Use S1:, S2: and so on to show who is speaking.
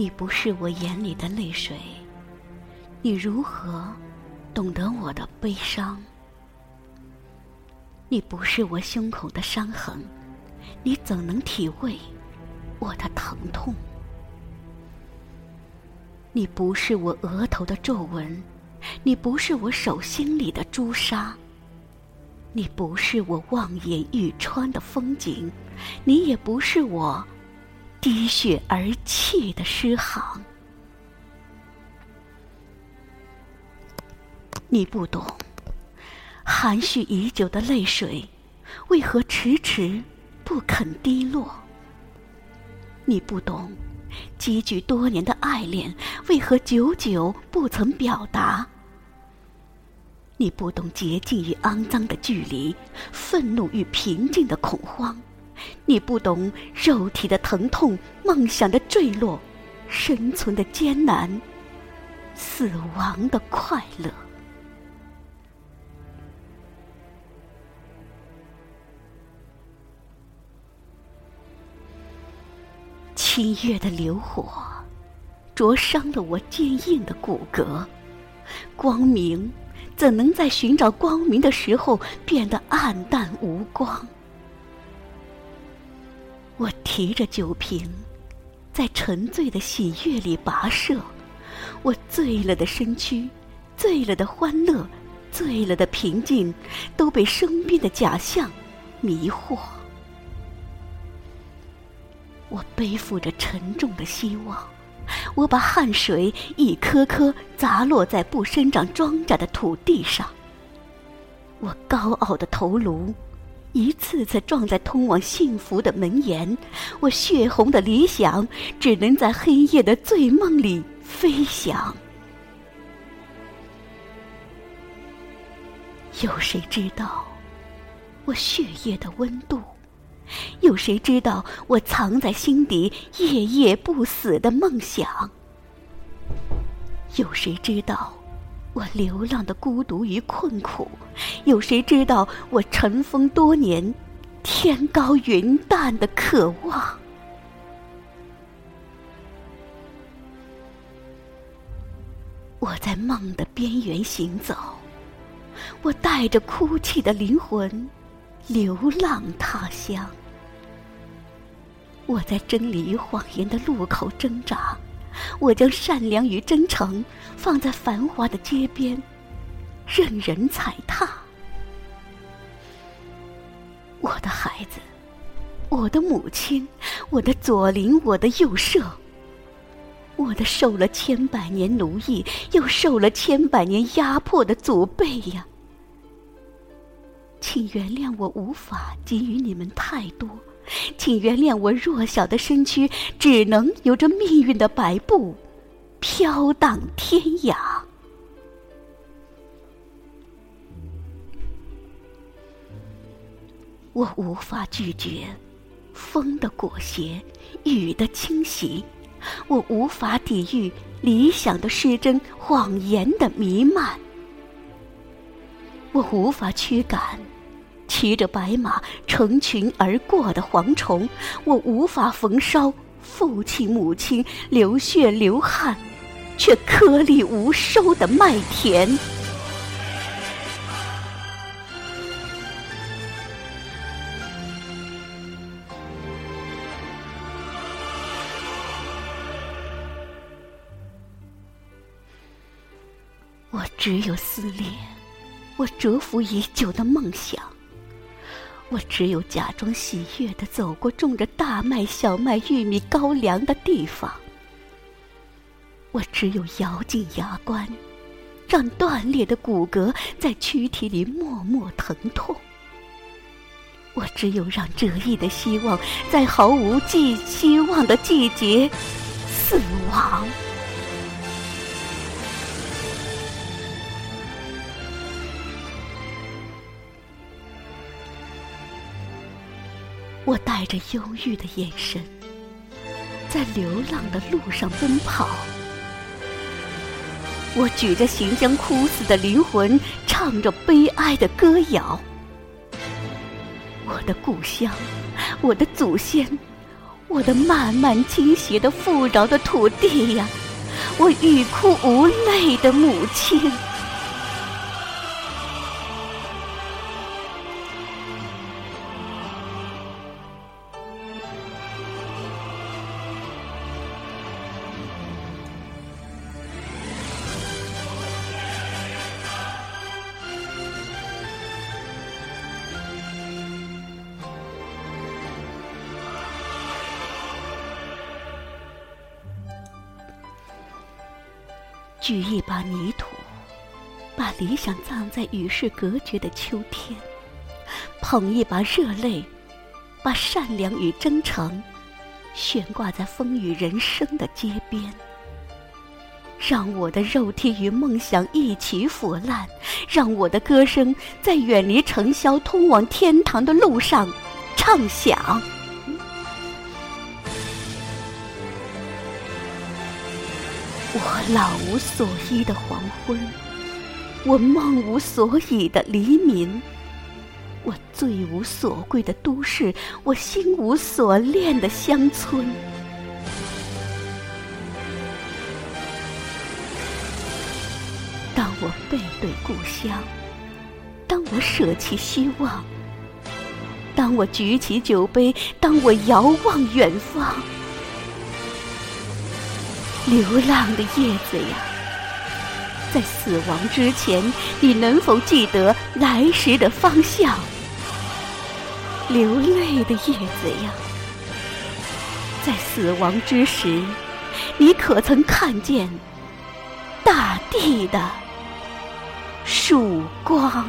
S1: 你不是我眼里的泪水，你如何懂得我的悲伤？你不是我胸口的伤痕，你怎能体会我的疼痛？你不是我额头的皱纹，你不是我手心里的朱砂，你不是我望眼欲穿的风景，你也不是我。滴血而泣的诗行，你不懂；含蓄已久的泪水，为何迟迟不肯滴落？你不懂；积聚多年的爱恋，为何久久不曾表达？你不懂洁净与肮脏的距离，愤怒与平静的恐慌。你不懂肉体的疼痛，梦想的坠落，生存的艰难，死亡的快乐。七月的流火，灼伤了我坚硬的骨骼。光明，怎能在寻找光明的时候变得暗淡无光？提着酒瓶，在沉醉的喜悦里跋涉。我醉了的身躯，醉了的欢乐，醉了的平静，都被生病的假象迷惑。我背负着沉重的希望，我把汗水一颗颗砸落在不生长庄稼的土地上。我高傲的头颅。一次次撞在通往幸福的门沿，我血红的理想只能在黑夜的醉梦里飞翔。有谁知道我血液的温度？有谁知道我藏在心底夜夜不死的梦想？有谁知道？我流浪的孤独与困苦，有谁知道我尘封多年、天高云淡的渴望？我在梦的边缘行走，我带着哭泣的灵魂流浪他乡。我在真理与谎言的路口挣扎。我将善良与真诚放在繁华的街边，任人踩踏。我的孩子，我的母亲，我的左邻，我的右舍，我的受了千百年奴役又受了千百年压迫的祖辈呀！请原谅我无法给予你们太多。请原谅我弱小的身躯，只能由着命运的白布，飘荡天涯。我无法拒绝风的裹挟，雨的侵袭；我无法抵御理想的失真，谎言的弥漫；我无法驱赶。骑着白马成群而过的蝗虫，我无法焚烧父亲母亲流血流汗却颗粒无收的麦田。我只有撕裂我蛰伏已久的梦想。我只有假装喜悦的走过种着大麦、小麦、玉米、高粱的地方。我只有咬紧牙关，让断裂的骨骼在躯体里默默疼痛。我只有让折翼的希望在毫无寄希望的季节死亡。我带着忧郁的眼神，在流浪的路上奔跑。我举着行将枯死的灵魂，唱着悲哀的歌谣。我的故乡，我的祖先，我的漫漫倾斜的富饶的土地呀，我欲哭无泪的母亲。举一把泥土，把理想葬在与世隔绝的秋天；捧一把热泪，把善良与真诚悬挂在风雨人生的街边。让我的肉体与梦想一起腐烂，让我的歌声在远离尘嚣、通往天堂的路上唱响。我老无所依的黄昏，我梦无所以的黎明，我醉无所归的都市，我心无所恋的乡村。当我背对故乡，当我舍弃希望，当我举起酒杯，当我遥望远方。流浪的叶子呀，在死亡之前，你能否记得来时的方向？流泪的叶子呀，在死亡之时，你可曾看见大地的曙光？